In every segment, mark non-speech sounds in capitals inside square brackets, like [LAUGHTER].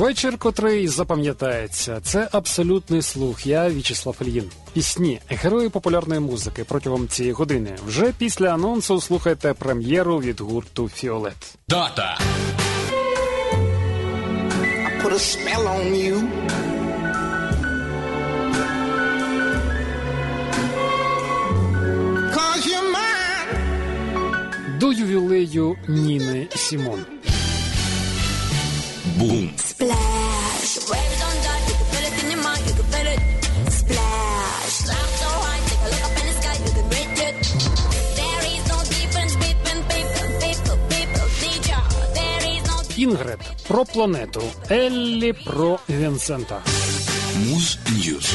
Вечір, котрий запам'ятається, це абсолютний слух. Я В'ячеслав Ільїн. Пісні, герої популярної музики протягом цієї години. Вже після анонсу слухайте прем'єру від гурту Фіолет. Дата. put a spell on you. Cause you're mine. До ювілею Ніни Сімон. Бум. Splash. Waves on dark, you can feel it in your mind, you can feel it. Splash. Sound so high, take a look up in the sky, you can reach it. There is no difference between people, people, people, ya. There is no Інгрид про планету. Еллі про Вінсента. Муз News.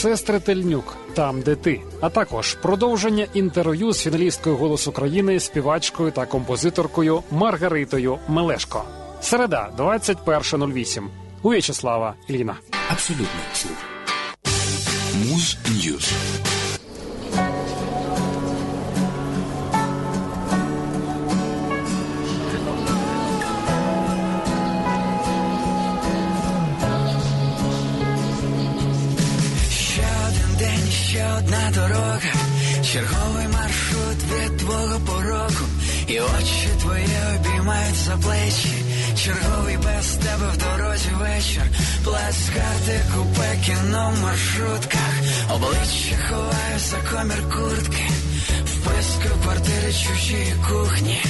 Сестри Тельнюк, там, де ти. А також продовження інтерв'ю з фіналісткою «Голос України, співачкою та композиторкою Маргаритою Мелешко. Середа, 21.08. У В'ячеслава Іліна. Абсолютно. Муз Ньюз. Дорога, черговий маршрут від твого порогу, і очі твої обіймають за плечі, черговий без тебе в дорозі вечір, плацкарти, купе, кіно в маршрутках, обличчя ховаю за комір куртки, вписки квартири чужі кухні,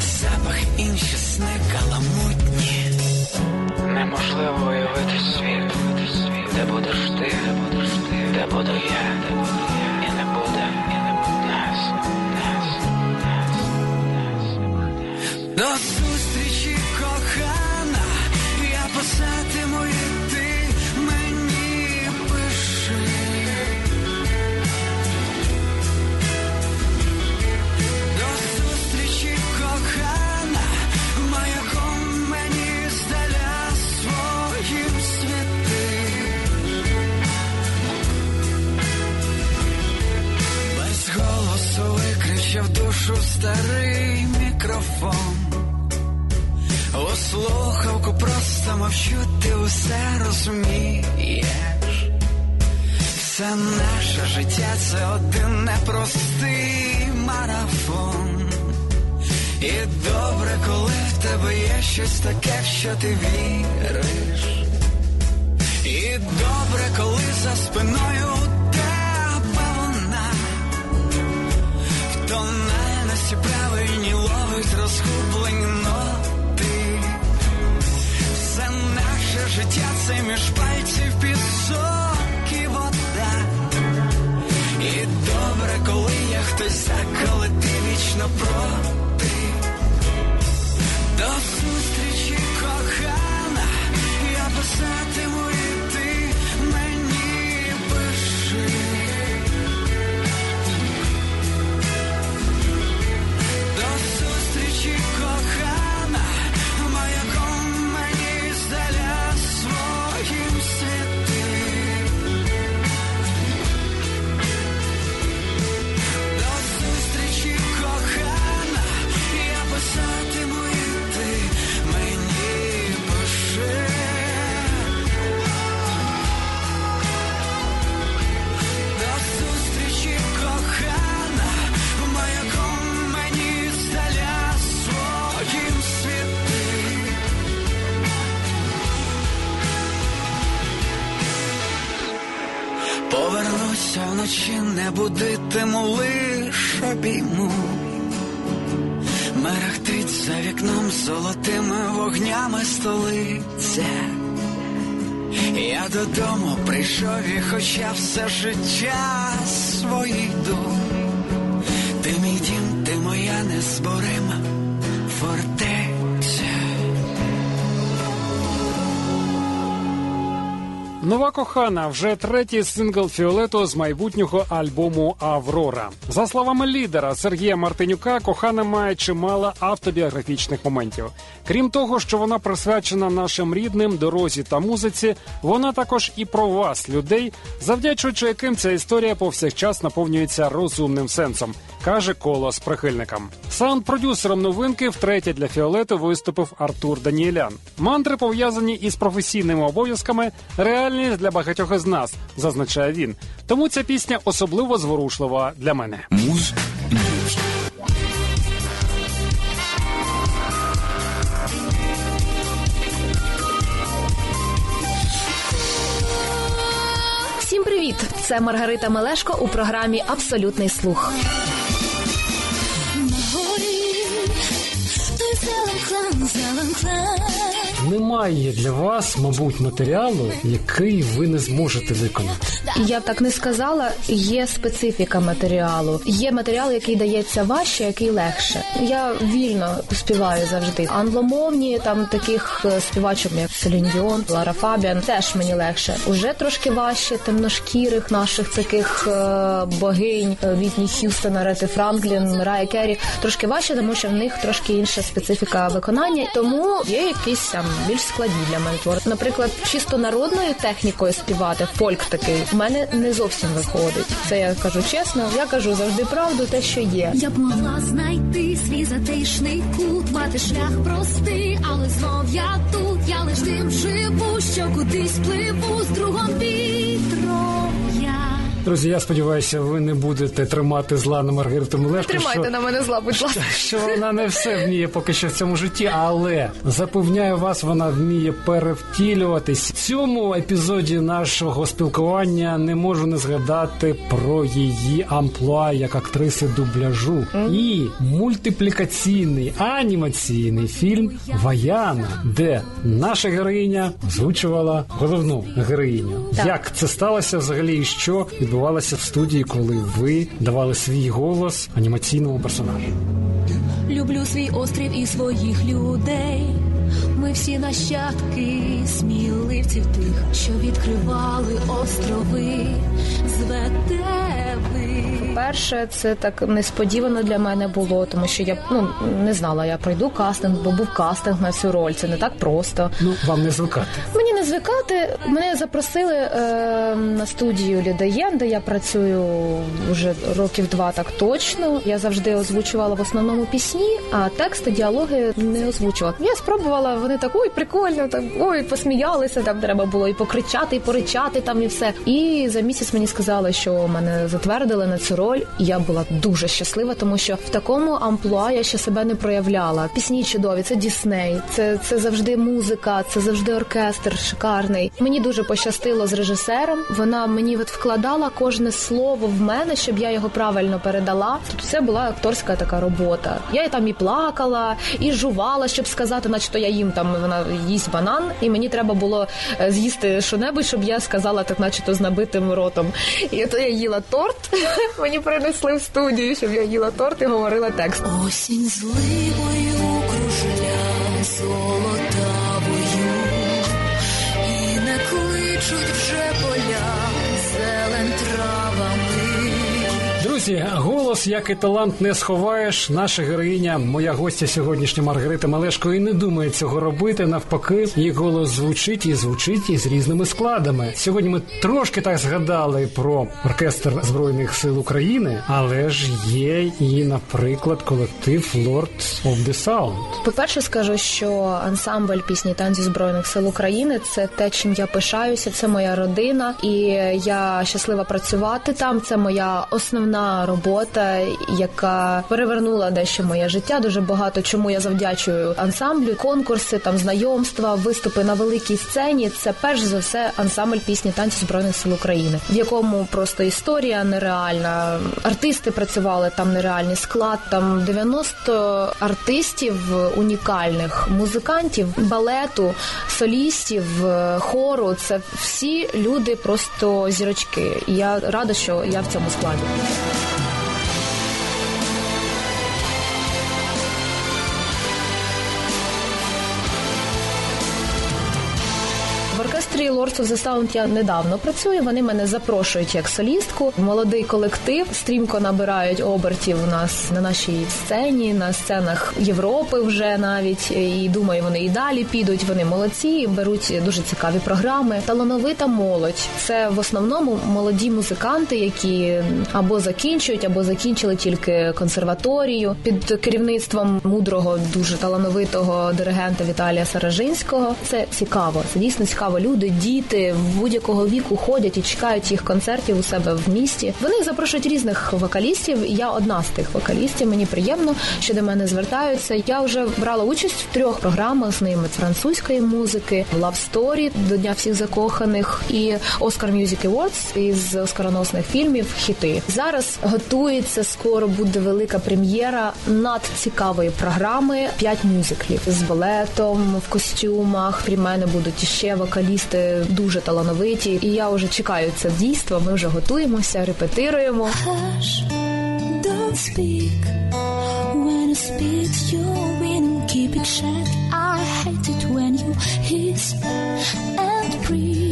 запах інші сни каламутні. Неможливо уявити світ, де будеш ти, де будеш ти, де буду я, До зустрічі, кохана, я писатиму і ти мені пиши. До зустрічі, кохана, маяком мені здаля своїм світи. Без голосу викричав душу старий мікрофон. Слухавку просто мовчу, ти усе розумієш. Все наше життя це один непростий марафон. І добре, коли в тебе є щось таке, що ти віриш. І добре, коли за спиною у тебе вона в тональності правильні ловить розгублені ноти. Життя це між пальців пісок і вода. І добре, коли я хтось за, коли ти вічно проти. До зустрічі, кохана, я писатиму додому прийшов і хоча все життя своє йду. Ти мій дім, ти моя незборима Нова кохана вже третій сингл Фіолету з майбутнього альбому Аврора. За словами лідера Сергія Мартинюка, кохана має чимало автобіографічних моментів. Крім того, що вона присвячена нашим рідним, дорозі та музиці, вона також і про вас, людей, завдячуючи яким ця історія повсякчас наповнюється розумним сенсом, каже коло з прихильникам. Саунд-продюсером новинки втретє для Фіолету виступив Артур Даніелян. Мантри пов'язані із професійними обов'язками, реальність для багатьох із нас, зазначає він. Тому ця пісня особливо зворушлива для мене. Муз Всім привіт! Це Маргарита Мелешко у програмі Абсолютний слух. На горі той зелен клен, зелен клен. Немає для вас, мабуть, матеріалу, який ви не зможете виконати. Я б так не сказала. Є специфіка матеріалу. Є матеріал, який дається важче, який легше. Я вільно співаю завжди. Англомовні там таких е, співачок, як Селін Лара Фабіан, теж мені легше. Уже трошки важче темношкірих наших таких е, богинь е, Вітні Х'юстон, Рети Франклін, Мирая Керрі. Трошки важче, тому що в них трошки інша специфіка виконання. Тому є якісь там більш складні для мене твори. Наприклад, чисто народною технікою співати, фольк такий, в мене не зовсім виходить. Це я кажу чесно. Я кажу завжди правду, те, що є. Я б могла знайти свій затишний кут, мати шлях простий, але знов я тут, я лиш тим живу, що кудись пливу з другом вітром. Друзі, я сподіваюся, ви не будете тримати зла на Маргариту Мелешко. Тримайте що... на мене зла, будь ласка. що вона не все вміє поки що в цьому житті, але запевняю вас, вона вміє перевтілюватись. В цьому епізоді нашого спілкування не можу не згадати про її амплуа як актриси дубляжу і мультиплікаційний анімаційний фільм Ваяна, де наша героїня озвучувала головну героїню. Так. Як це сталося взагалі, і що відбувалося в студії, коли ви давали свій голос анімаційному персонажу? Люблю свій острів і своїх людей. Ми всі нащадки сміливців тих, що відкривали острови, звете ви. Перше, це так несподівано для мене було, тому що я ну не знала, я пройду кастинг, бо був кастинг на цю роль. Це не так просто. Ну вам не звикати. Мені не звикати. Мене запросили е, на студію Лідаєн, де я працюю вже років два так точно. Я завжди озвучувала в основному пісні, а тексти, діалоги не озвучувала. Я спробувала, вони так ой, прикольно, так ой, посміялися. Там треба було і покричати, і поричати там, і все. І за місяць мені сказали, що мене затвердили на цю роль. І я була дуже щаслива, тому що в такому амплуа я ще себе не проявляла. Пісні чудові, це Дісней, це, це завжди музика, це завжди оркестр шикарний. Мені дуже пощастило з режисером. Вона мені от вкладала кожне слово в мене, щоб я його правильно передала. Тобто це була акторська така робота. Я там і плакала, і жувала, щоб сказати, начебто я їм там вона їсть банан, і мені треба було е, з'їсти що-небудь, щоб я сказала так, начебто з набитим ротом. І то я їла торт. [LAUGHS] Мені принесли в студію, щоб я їла торт і говорила текст. Осінь зливою Друзі, голос, як і талант, не сховаєш. Наша героїня, моя гостя сьогоднішня Маргарита Малешко, і не думає цього робити. Навпаки, її голос звучить і звучить із різними складами. Сьогодні ми трошки так згадали про оркестр збройних сил України, але ж є і, наприклад, колектив Lord of the Sound. По-перше, скажу, що ансамбль пісні танці збройних сил України це те, чим я пишаюся. Це моя родина, і я щаслива працювати там. Це моя основна робота, яка перевернула дещо моє життя. Дуже багато чому я завдячую ансамблю, конкурси, там знайомства, виступи на великій сцені. Це перш за все ансамбль пісні танці збройних сил України, в якому просто історія нереальна. Артисти працювали там нереальний склад. Там 90 артистів унікальних, музикантів, балету, солістів, е, хору. Це всі люди просто зірочки. Я рада, що я в цьому складі. В Lords of the Sound я недавно працюю. Вони мене запрошують як солістку. Молодий колектив стрімко набирають обертів у нас на нашій сцені, на сценах Європи вже навіть. І думаю, вони і далі підуть. Вони молодці, беруть дуже цікаві програми. Талановита молодь. Це в основному молоді музиканти, які або закінчують, або закінчили тільки консерваторію під керівництвом мудрого, дуже талановитого диригента Віталія Саражинського. Це цікаво. Це дійсно цікаво. Люди, діти будь-якого віку ходять і чекають їх концертів у себе в місті. Вони запрошують різних вокалістів. Я одна з тих вокалістів. Мені приємно, що до мене звертаються. Я вже брала участь в трьох програмах з ними французької музики, Love Story до Дня всіх закоханих і Oscar Music Awards із оскароносних фільмів хіти. Зараз готується скоро буде велика прем'єра надцікавої програми п'ять мюзиклів з балетом в костюмах. При мене будуть іще вокалісти дуже талановиті. І я вже чекаю це дійство. Ми вже готуємося, репетируємо. Hush, don't speak. When you speak, you win. Keep it shut. I hate it when you hiss and preach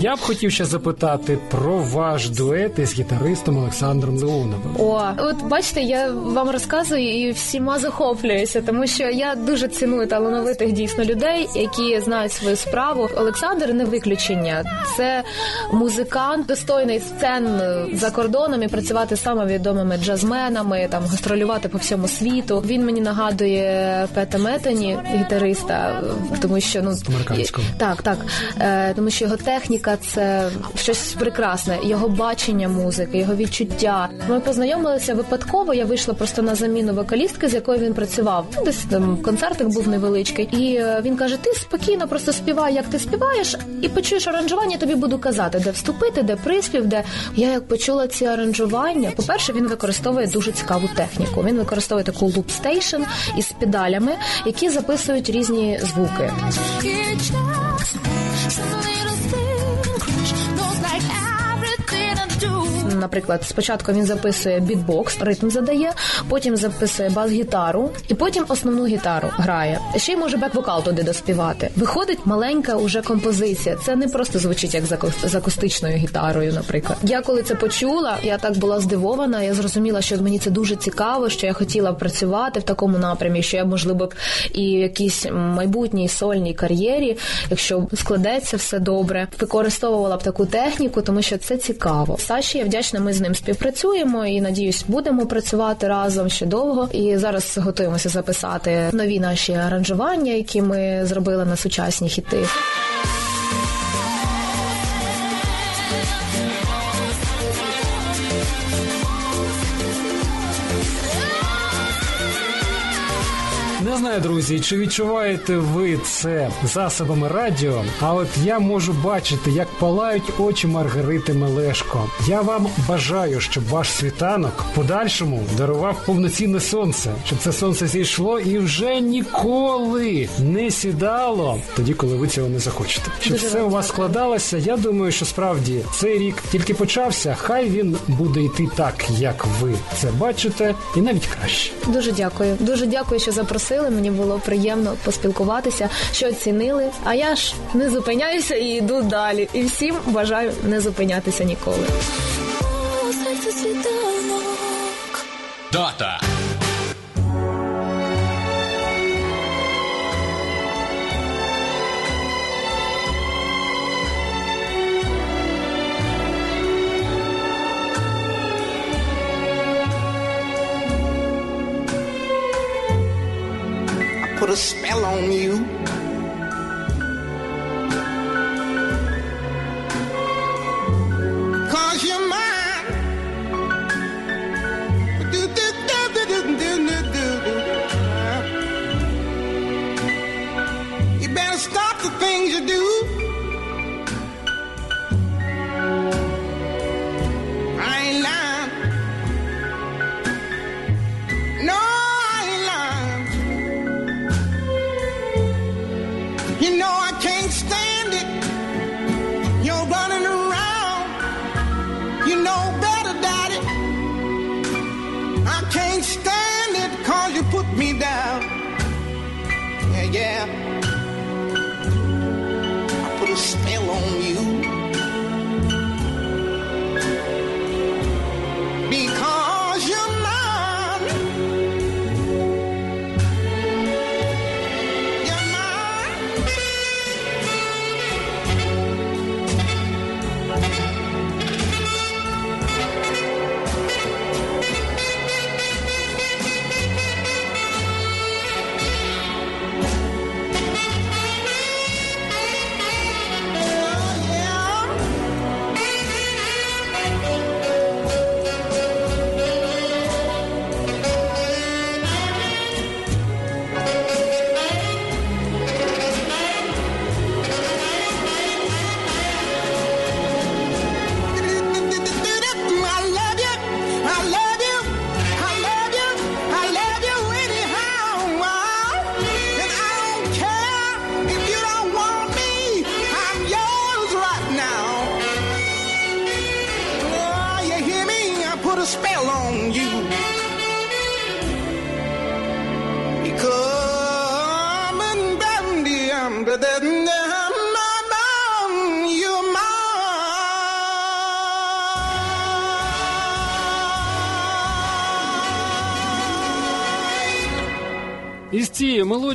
Я б хотів ще запитати про ваш дует із гітаристом Олександром Леоновим. О, от бачите, я вам розказую і всіма захоплююся, тому що я дуже ціную талановитих дійсно людей, які знають свою справу. Олександр не виключення. Це музикант, достойний сцен за кордоном і працювати з самими відомими джазменами, там гастролювати по всьому світу. Він мені нагадує Пета Метані, гітариста, тому що ну Американського. так, так. Е, тому що його техніка це щось прекрасне, його бачення музики, його відчуття. Ми познайомилися випадково. Я вийшла просто на заміну вокалістки, з якою він працював. Ну, Десь там концертик був невеличкий. І е, він каже: Ти спокійно просто співай, як ти співаєш, і почуєш аранжування. Тобі буду казати, де вступити, де приспів, де я як почула ці аранжування. По перше, він використовує дуже цікаву техніку. Він використовує таку station із педалями, які записують різні звуки. Наприклад, спочатку він записує бітбокс, ритм задає, потім записує бас-гітару, і потім основну гітару грає. Ще й може бек-вокал туди доспівати. Виходить маленька уже композиція. Це не просто звучить як з акустичною гітарою, наприклад. Я коли це почула, я так була здивована. Я зрозуміла, що мені це дуже цікаво, що я хотіла працювати в такому напрямі, що я можливо б і в якійсь майбутній сольній кар'єрі, якщо складеться все добре, використовувала б таку техніку, тому що це цікаво. Саші, я вдячна, ми з ним співпрацюємо і надіюсь, будемо працювати разом ще довго. І зараз готуємося записати нові наші аранжування, які ми зробили на сучасні хіти. Знаю, друзі, чи відчуваєте ви це засобами радіо? А от я можу бачити, як палають очі Маргарити Мелешко. Я вам бажаю, щоб ваш світанок в подальшому дарував повноцінне сонце, щоб це сонце зійшло і вже ніколи не сідало тоді, коли ви цього не захочете. Щоб Дуже все у вас складалося. Я думаю, що справді цей рік тільки почався. Хай він буде йти так, як ви це бачите, і навіть краще. Дуже дякую. Дуже дякую, що запросили. Мені було приємно поспілкуватися, що оцінили. А я ж не зупиняюся і йду далі. І всім бажаю не зупинятися ніколи. Дата. Put a spell on you.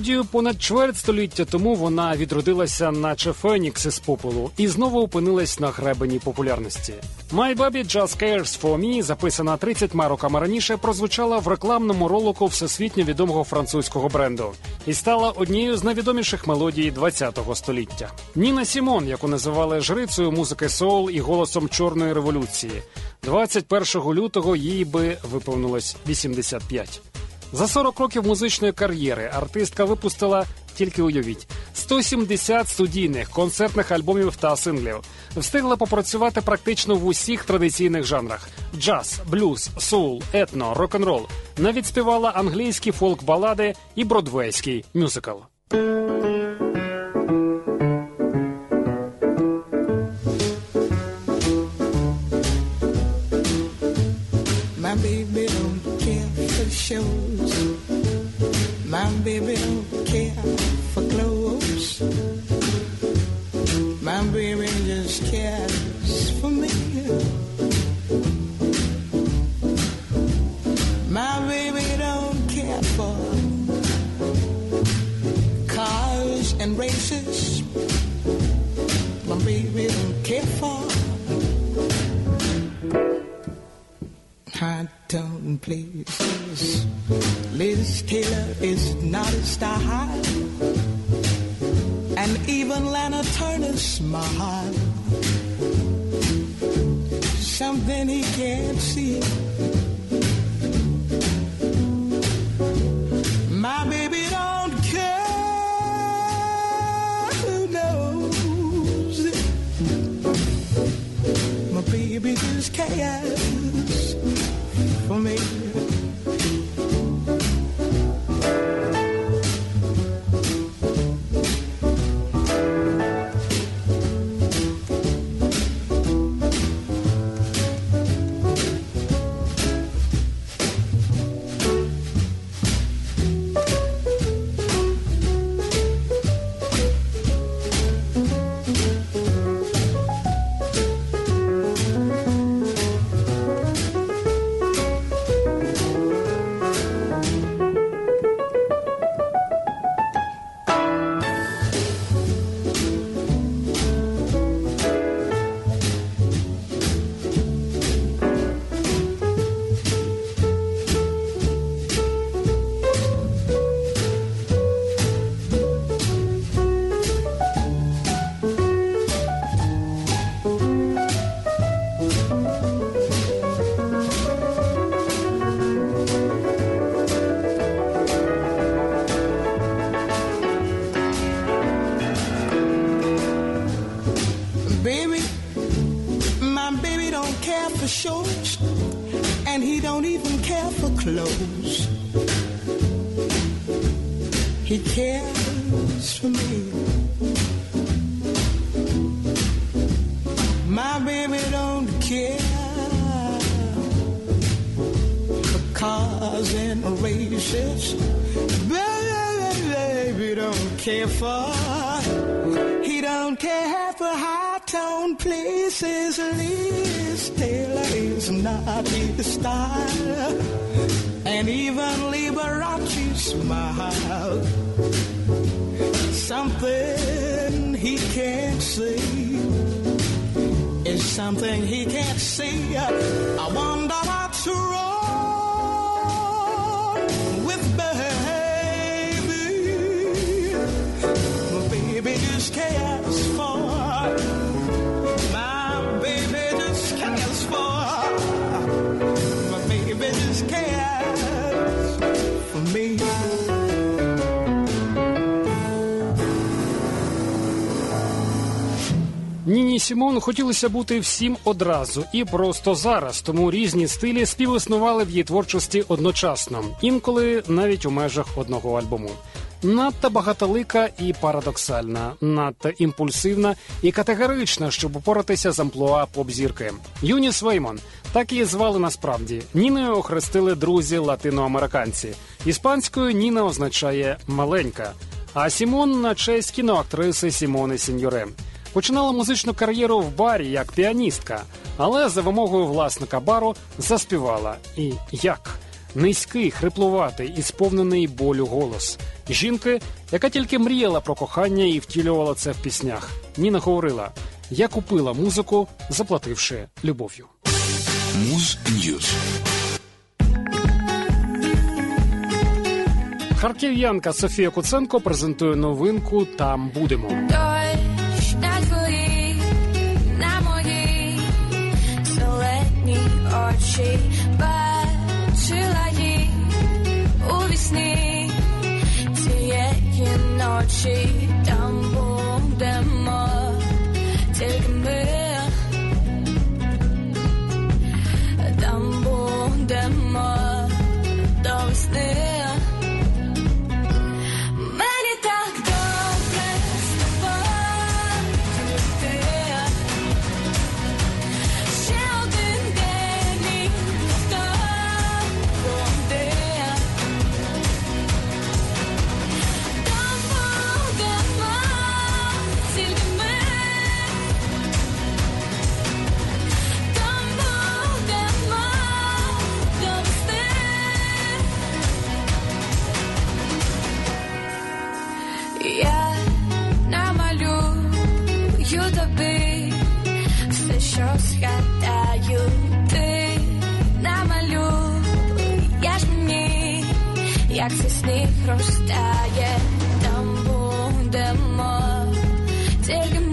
Цією понад чверть століття тому вона відродилася, наче Фенікс із попелу, і знову опинилась на гребені популярності. «My Baby Just Cares For Me», записана 30 роками раніше, прозвучала в рекламному ролику всесвітньо відомого французького бренду і стала однією з найвідоміших мелодій ХХ століття. Ніна Сімон, яку називали жрицею музики соул і голосом чорної революції, 21 лютого їй би виповнилось 85. За 40 років музичної кар'єри артистка випустила тільки уявіть 170 студійних концертних альбомів та синглів. Встигла попрацювати практично в усіх традиційних жанрах: джаз, блюз, соул, етно, рок-н-рол. Навіть співала англійські фолк-балади і бродвейський мюзикл. For high tone places. Liz Taylor is not his style, and even Liberace smile. Something he can't see is something he can't see. I wonder what's wrong Ніні Сімон хотілося бути всім одразу і просто зараз, тому різні стилі співіснували в її творчості одночасно, інколи навіть у межах одного альбому. Надто багатолика і парадоксальна, надто імпульсивна і категорична, щоб упоратися з амплуа поп-зірки. Юніс Веймон так її звали насправді. Ніною охрестили друзі латиноамериканці. Іспанською Ніна означає маленька. А Сімон на честь кіноактриси Сімони Сіньоре. Починала музичну кар'єру в барі як піаністка, але за вимогою власника бару заспівала. І як? Низький, хриплуватий і сповнений болю голос. Жінки, яка тільки мріяла про кохання і втілювала це в піснях. Ніна говорила: я купила музику, заплативши любов'ю. Муз News. Харків'янка Софія Куценко презентує новинку Там будемо. Очі бачила їх у вісні цієї ночі там будемо тільки ми там будемо до весни. Як цей сніг розтає, там будемо. Тільки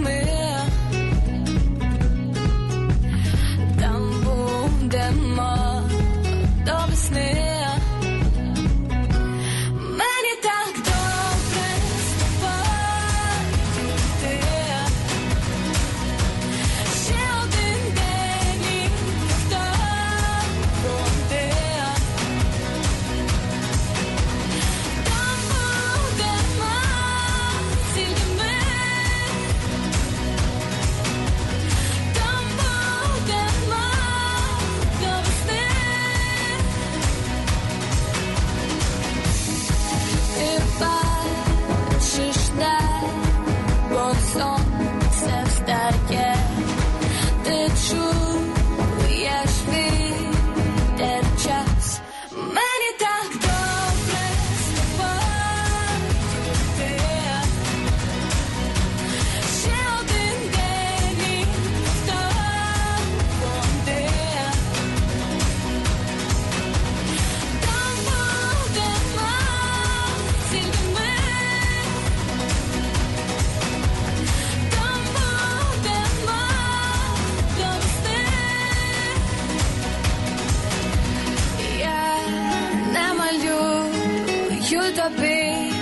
намалюю тобі.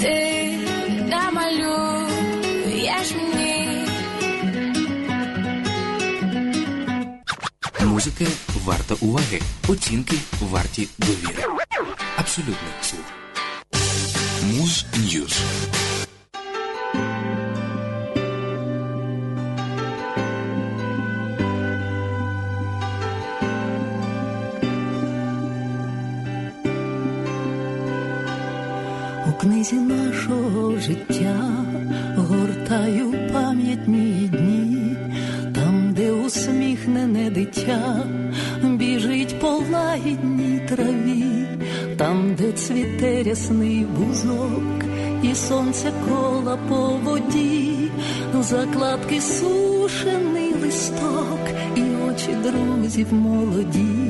Ти намалюєш мені. Музика варта уваги. Оцінки варті довіри. Абсолютний слух. Муз Ньюз. Закладки сушений листок, і очі друзів молоді.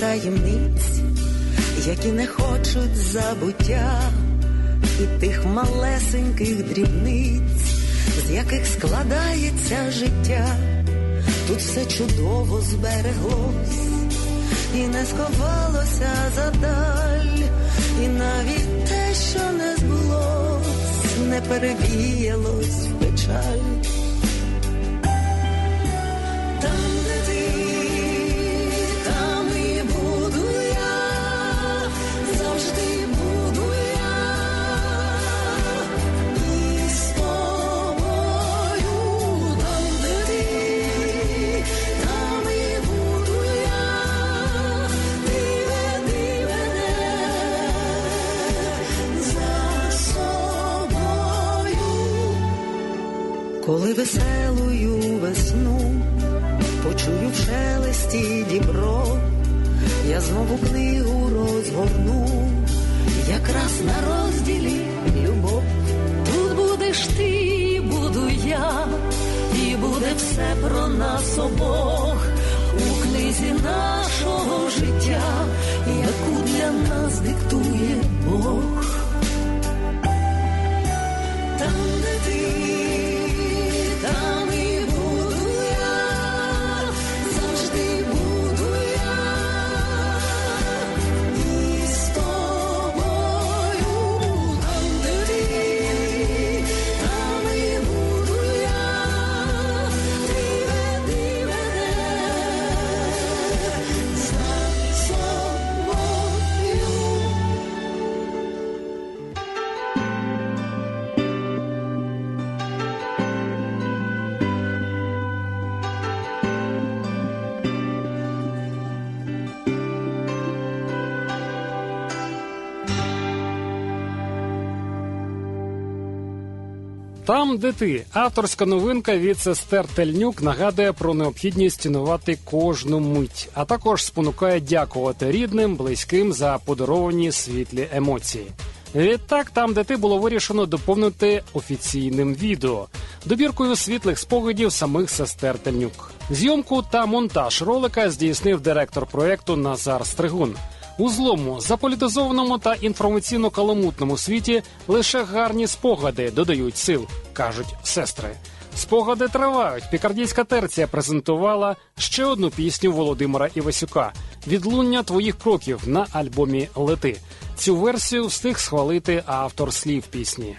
Таємниць, які не хочуть забуття, і тих малесеньких дрібниць, з яких складається життя. Тут все чудово збереглось, і не сховалося задаль, і навіть те, що не збулось, не перевіялось в печаль. Коли веселую весну почую в шелесті дібро, я знову книгу розгорну, якраз на розділі любов. Тут будеш ти, буду я, і буде все про нас обох у книзі нашого життя, яку для нас диктує Там, де ти, авторська новинка від сестер Тельнюк нагадує про необхідність цінувати кожну мить, а також спонукає дякувати рідним, близьким за подаровані світлі емоції. Відтак, там, де ти було вирішено доповнити офіційним відео, добіркою світлих спогадів самих сестер Тельнюк. Зйомку та монтаж ролика здійснив директор проекту Назар Стригун. У злому, заполітизованому та інформаційно каламутному світі лише гарні спогади додають сил, кажуть сестри. Спогади тривають. Пікардійська терція презентувала ще одну пісню Володимира Івасюка Відлуння твоїх кроків на альбомі Лети. Цю версію встиг схвалити автор слів пісні.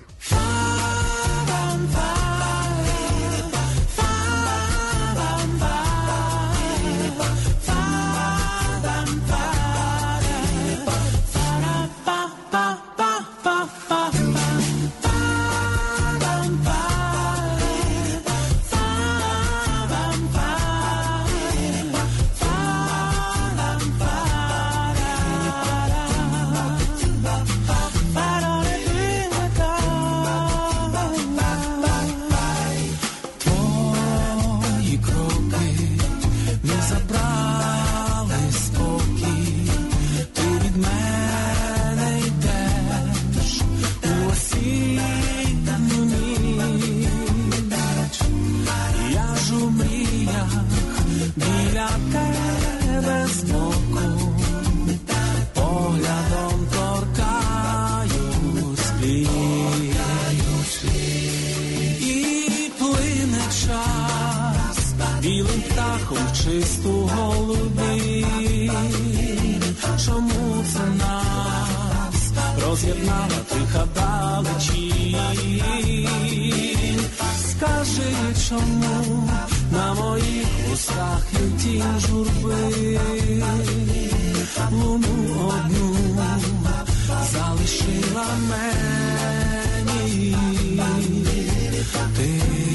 Луну одну залишила мені ти.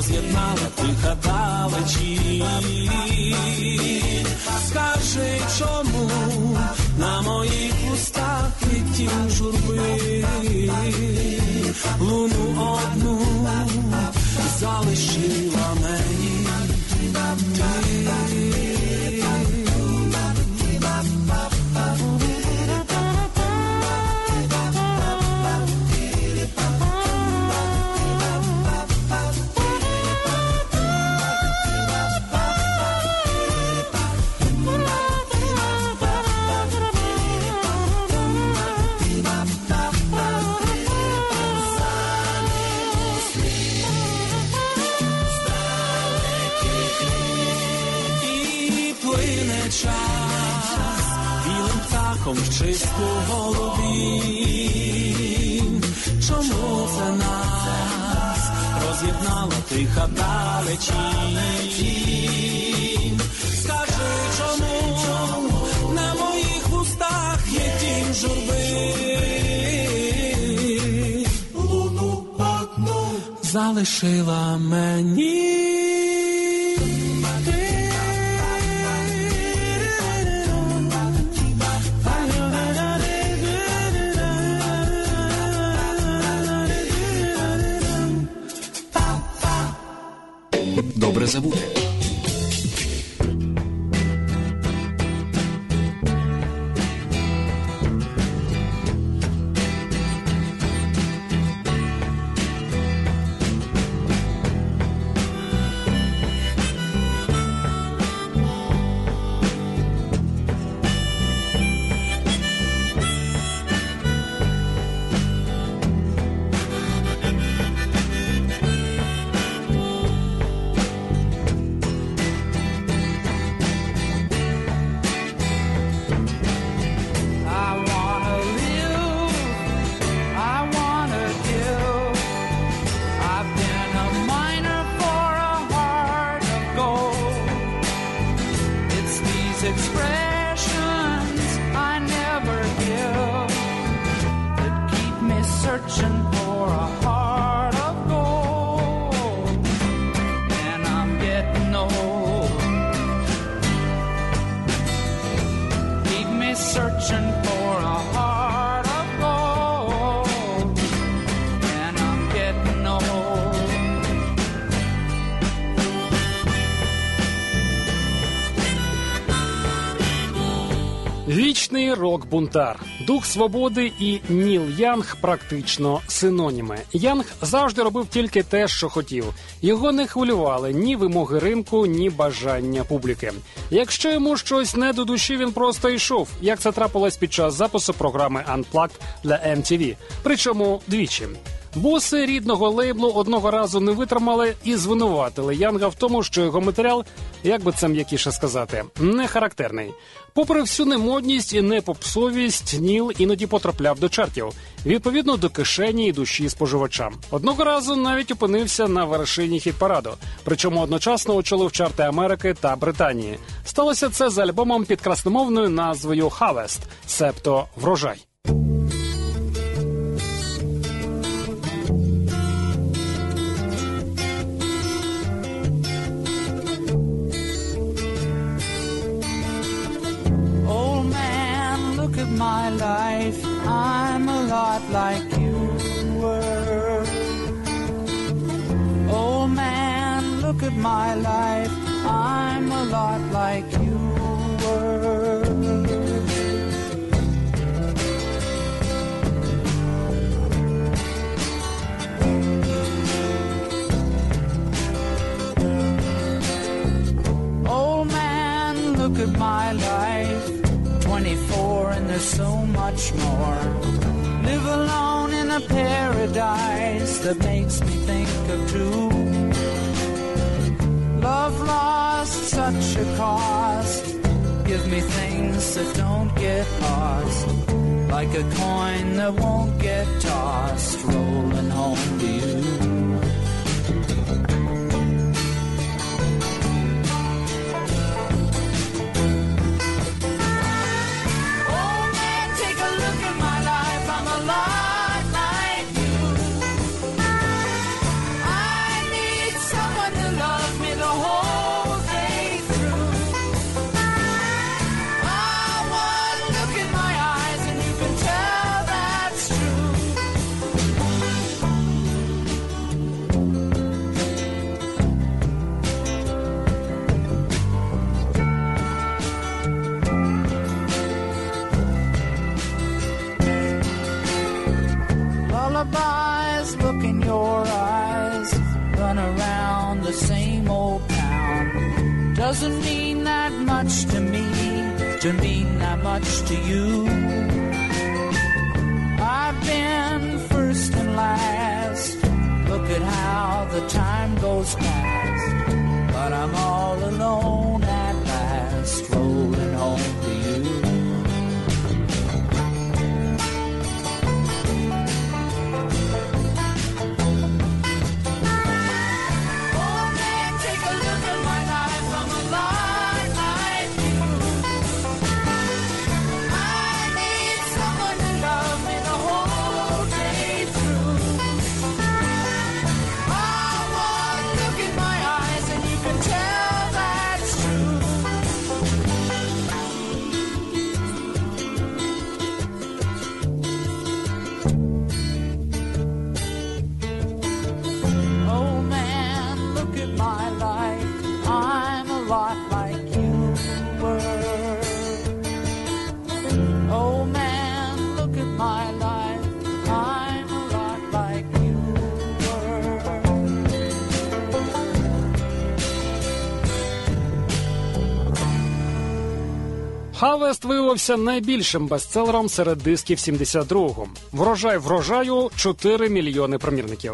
Роз'єднала тиха далечі. Скажи, чому на моїх устах відтінь журби, луну одну залишила мені. І птахом в чисту голові. Чому це нас роз'єднала тиха далечі? Скажи, чому на моїх вустах є тінь журби? Луну одну залишила мені. Добре Рок-бунтар, дух свободи і Ніл Янг практично синоніми. Янг завжди робив тільки те, що хотів. Його не хвилювали ні вимоги ринку, ні бажання публіки. Якщо йому щось не до душі, він просто йшов, як це трапилось під час запису програми Unplugged для MTV. Причому двічі. Боси рідного лейблу одного разу не витримали і звинуватили Янга в тому, що його матеріал, як би це м'якіше сказати, не характерний. Попри всю немодність і непопсовість, Ніл іноді потрапляв до чартів, відповідно до кишені і душі споживачам. Одного разу навіть опинився на вершині хіт-параду, причому одночасно очолив чарти Америки та Британії. Сталося це з альбомом під красномовною назвою Harvest, себто врожай. My life. I'm a lot like you were. Old man, look at my life. 24 and there's so much more. Live alone in a paradise that makes me think of two. Lost such a cost. Give me things that don't get lost. Like a coin that won't get tossed, rolling home to you. Doesn't mean that much to me, to mean that much to you. I've been first and last. Look at how the time goes past. But I'm all alone at last, rolling home to you. Harvest виявився найбільшим бестселером серед дисків 72-го. Врожай врожаю 4 мільйони примірників.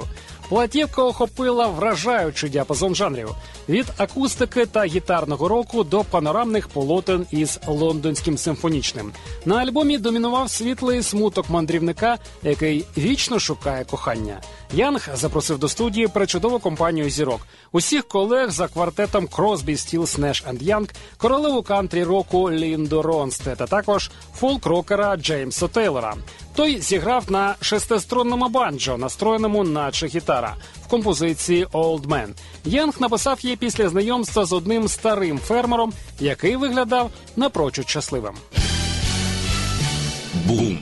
Платівка охопила вражаючий діапазон жанрів від акустики та гітарного року до панорамних полотен із лондонським симфонічним. На альбомі домінував світлий смуток мандрівника, який вічно шукає кохання. Янг запросив до студії причудову компанію зірок. Усіх колег за квартетом Кросбі, Стілс, Неш енд Янг, королеву кантрі року Лінду Ронсте та також фолк-рокера Джеймса Тейлора. Той зіграв на шестиструнному банджо, настроєному наче гітара в композиції «Old Man». Янг написав її після знайомства з одним старим фермером, який виглядав напрочуд щасливим. Бум.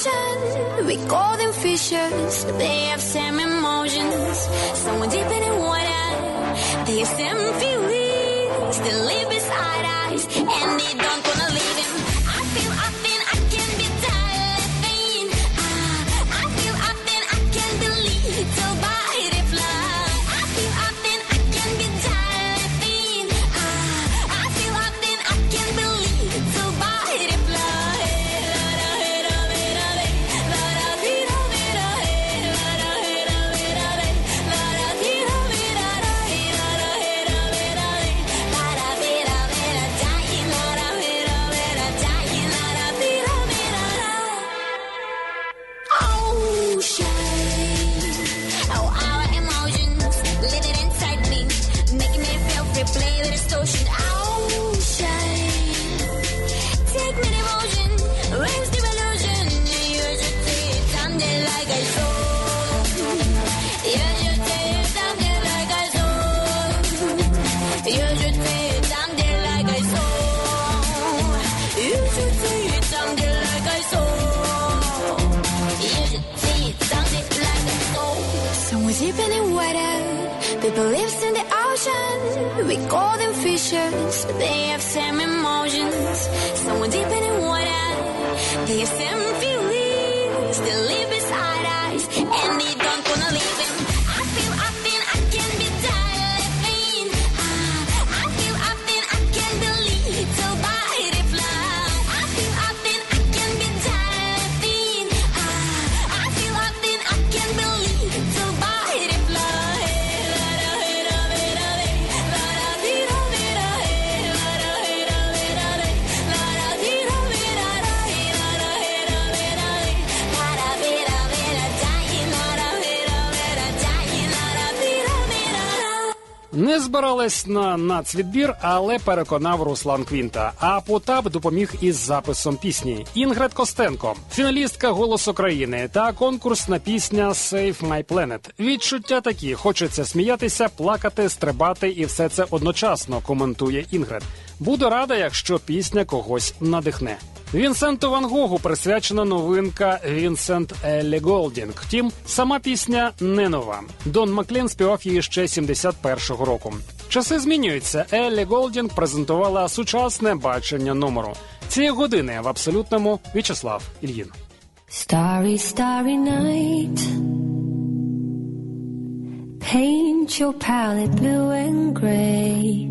Ocean. We call them fishers. They have same emotions. Someone deep in the water. They have same feelings. They live People in the ocean. We call them fishers. They have same emotions. Someone deep in the water. They have same feelings. still live Не збирались на нацвідбір, але переконав Руслан Квінта. А Потап допоміг із записом пісні. Інгрид Костенко, фіналістка Голос України та конкурсна пісня Save My Planet. Відчуття такі: хочеться сміятися, плакати, стрибати, і все це одночасно. Коментує Інгрид. Буду рада, якщо пісня когось надихне. Вінсенту Ван Гогу присвячена новинка Вінсент Еллі Голдінг. Втім, сама пісня не нова. Дон Маклін співав її ще 71-го року. Часи змінюються. Еллі Голдінг презентувала сучасне бачення номеру. Цієї години в абсолютному В'ячеслав Ільїн. Starry, starry night. Paint your palette blue and gray.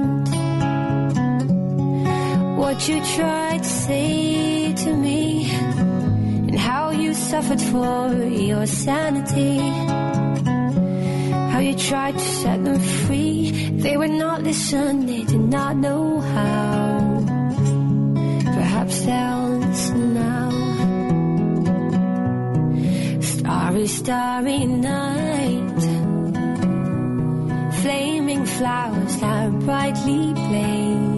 what you tried to say to me and how you suffered for your sanity. How you tried to set them free. They would not listen, they did not know how. Perhaps they'll listen now. Starry, starry night. Flaming flowers that brightly blaze.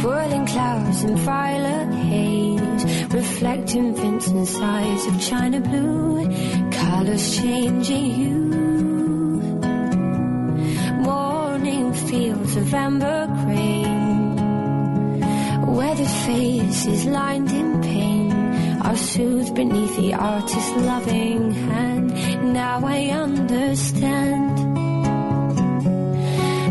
Swirling clouds in violet haze. Reflecting Vincent's eyes of china blue. Colors changing hue. Morning fields of amber grain. Weathered faces lined in pain are soothed beneath the artist's loving hand. Now I understand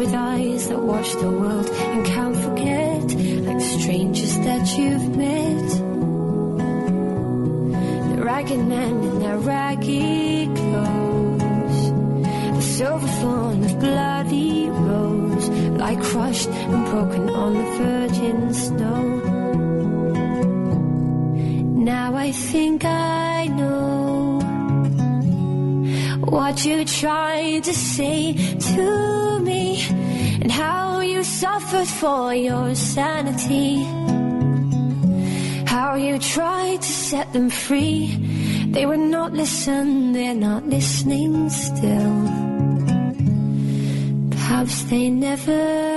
With eyes that watch the world and can't forget. Like strangers that you've met. The ragged men in their ragged clothes. The silver thorn of bloody rose lie crushed and broken on the virgin snow. Now I think I know what you're trying to say to suffered for your sanity. How you tried to set them free. They would not listen, they're not listening still. Perhaps they never